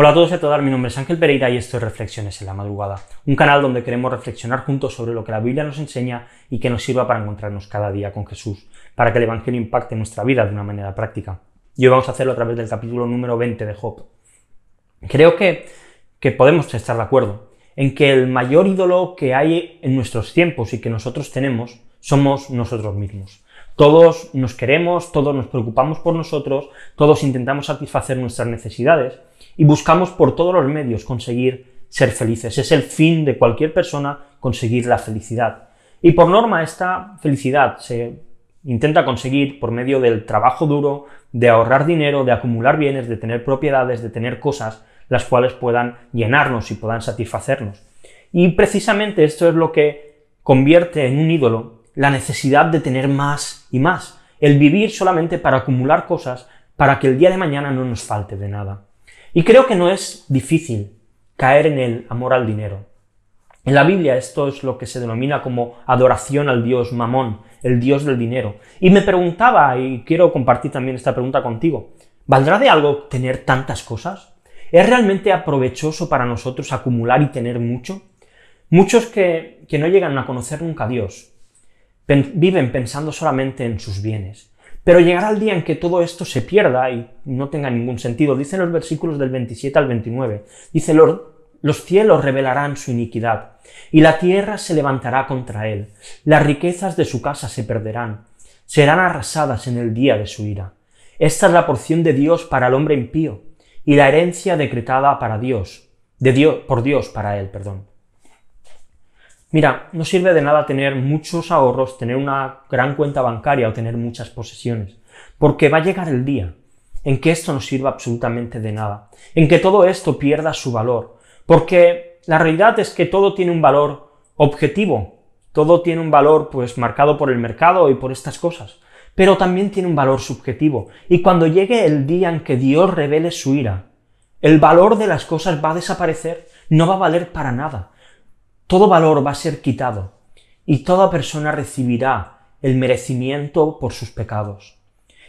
Hola a todos y a todas, mi nombre es Ángel Pereira y esto es Reflexiones en la Madrugada, un canal donde queremos reflexionar juntos sobre lo que la Biblia nos enseña y que nos sirva para encontrarnos cada día con Jesús, para que el Evangelio impacte nuestra vida de una manera práctica. Y hoy vamos a hacerlo a través del capítulo número 20 de Job. Creo que, que podemos estar de acuerdo en que el mayor ídolo que hay en nuestros tiempos y que nosotros tenemos somos nosotros mismos. Todos nos queremos, todos nos preocupamos por nosotros, todos intentamos satisfacer nuestras necesidades y buscamos por todos los medios conseguir ser felices. Es el fin de cualquier persona conseguir la felicidad. Y por norma esta felicidad se intenta conseguir por medio del trabajo duro, de ahorrar dinero, de acumular bienes, de tener propiedades, de tener cosas las cuales puedan llenarnos y puedan satisfacernos. Y precisamente esto es lo que convierte en un ídolo la necesidad de tener más y más, el vivir solamente para acumular cosas para que el día de mañana no nos falte de nada. Y creo que no es difícil caer en el amor al dinero. En la Biblia esto es lo que se denomina como adoración al dios Mamón, el dios del dinero. Y me preguntaba, y quiero compartir también esta pregunta contigo, ¿valdrá de algo tener tantas cosas? ¿Es realmente aprovechoso para nosotros acumular y tener mucho? Muchos que, que no llegan a conocer nunca a Dios, viven pensando solamente en sus bienes. Pero llegará el día en que todo esto se pierda y no tenga ningún sentido. Dicen los versículos del 27 al 29. Dice, los cielos revelarán su iniquidad, y la tierra se levantará contra él. Las riquezas de su casa se perderán, serán arrasadas en el día de su ira. Esta es la porción de Dios para el hombre impío, y la herencia decretada para Dios, de Dios, por Dios para él, perdón. Mira, no sirve de nada tener muchos ahorros, tener una gran cuenta bancaria o tener muchas posesiones, porque va a llegar el día en que esto no sirva absolutamente de nada, en que todo esto pierda su valor, porque la realidad es que todo tiene un valor objetivo, todo tiene un valor pues marcado por el mercado y por estas cosas, pero también tiene un valor subjetivo, y cuando llegue el día en que Dios revele su ira, el valor de las cosas va a desaparecer, no va a valer para nada, todo valor va a ser quitado y toda persona recibirá el merecimiento por sus pecados.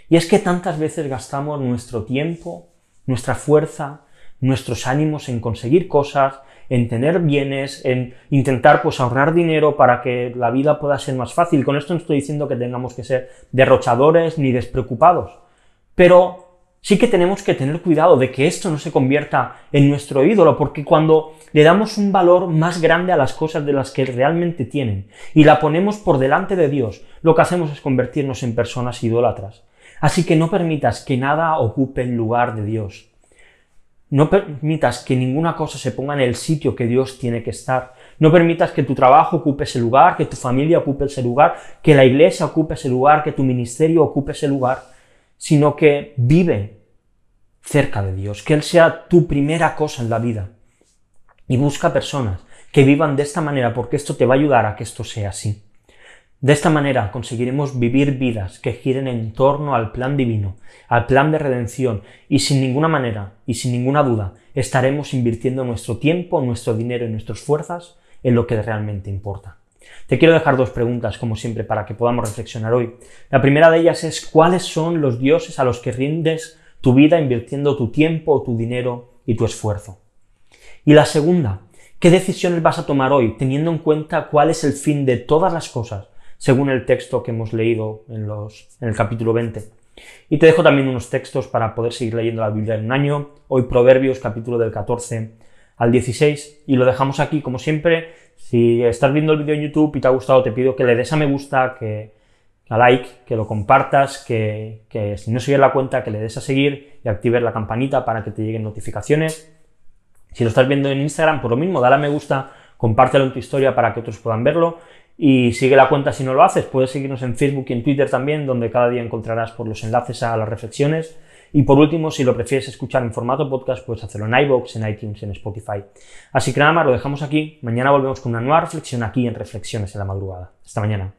Y es que tantas veces gastamos nuestro tiempo, nuestra fuerza, nuestros ánimos en conseguir cosas, en tener bienes, en intentar pues ahorrar dinero para que la vida pueda ser más fácil. Con esto no estoy diciendo que tengamos que ser derrochadores ni despreocupados, pero sí que tenemos que tener cuidado de que esto no se convierta en nuestro ídolo, porque cuando le damos un valor más grande a las cosas de las que realmente tienen y la ponemos por delante de Dios, lo que hacemos es convertirnos en personas idólatras. Así que no permitas que nada ocupe el lugar de Dios. No permitas que ninguna cosa se ponga en el sitio que Dios tiene que estar. No permitas que tu trabajo ocupe ese lugar, que tu familia ocupe ese lugar, que la iglesia ocupe ese lugar, que tu ministerio ocupe ese lugar sino que vive cerca de Dios, que Él sea tu primera cosa en la vida. Y busca personas que vivan de esta manera, porque esto te va a ayudar a que esto sea así. De esta manera conseguiremos vivir vidas que giren en torno al plan divino, al plan de redención, y sin ninguna manera y sin ninguna duda estaremos invirtiendo nuestro tiempo, nuestro dinero y nuestras fuerzas en lo que realmente importa. Te quiero dejar dos preguntas, como siempre, para que podamos reflexionar hoy. La primera de ellas es cuáles son los dioses a los que rindes tu vida invirtiendo tu tiempo, tu dinero y tu esfuerzo. Y la segunda, ¿qué decisiones vas a tomar hoy teniendo en cuenta cuál es el fin de todas las cosas, según el texto que hemos leído en, los, en el capítulo 20? Y te dejo también unos textos para poder seguir leyendo la Biblia en un año. Hoy Proverbios, capítulo del 14 al 16. Y lo dejamos aquí, como siempre, si estás viendo el vídeo en YouTube y te ha gustado, te pido que le des a me gusta, que a like, que lo compartas, que, si no sigues la cuenta, que le des a seguir y actives la campanita para que te lleguen notificaciones. Si lo estás viendo en Instagram, por lo mismo, dale a me gusta, compártelo en tu historia para que otros puedan verlo y sigue la cuenta si no lo haces. Puedes seguirnos en Facebook y en Twitter también, donde cada día encontrarás por los enlaces a las reflexiones y por último, si lo prefieres escuchar en formato podcast, puedes hacerlo en iVoox, en iTunes, en Spotify. Así que nada más, lo dejamos aquí. Mañana volvemos con una nueva reflexión aquí en Reflexiones en la Madrugada. Hasta mañana.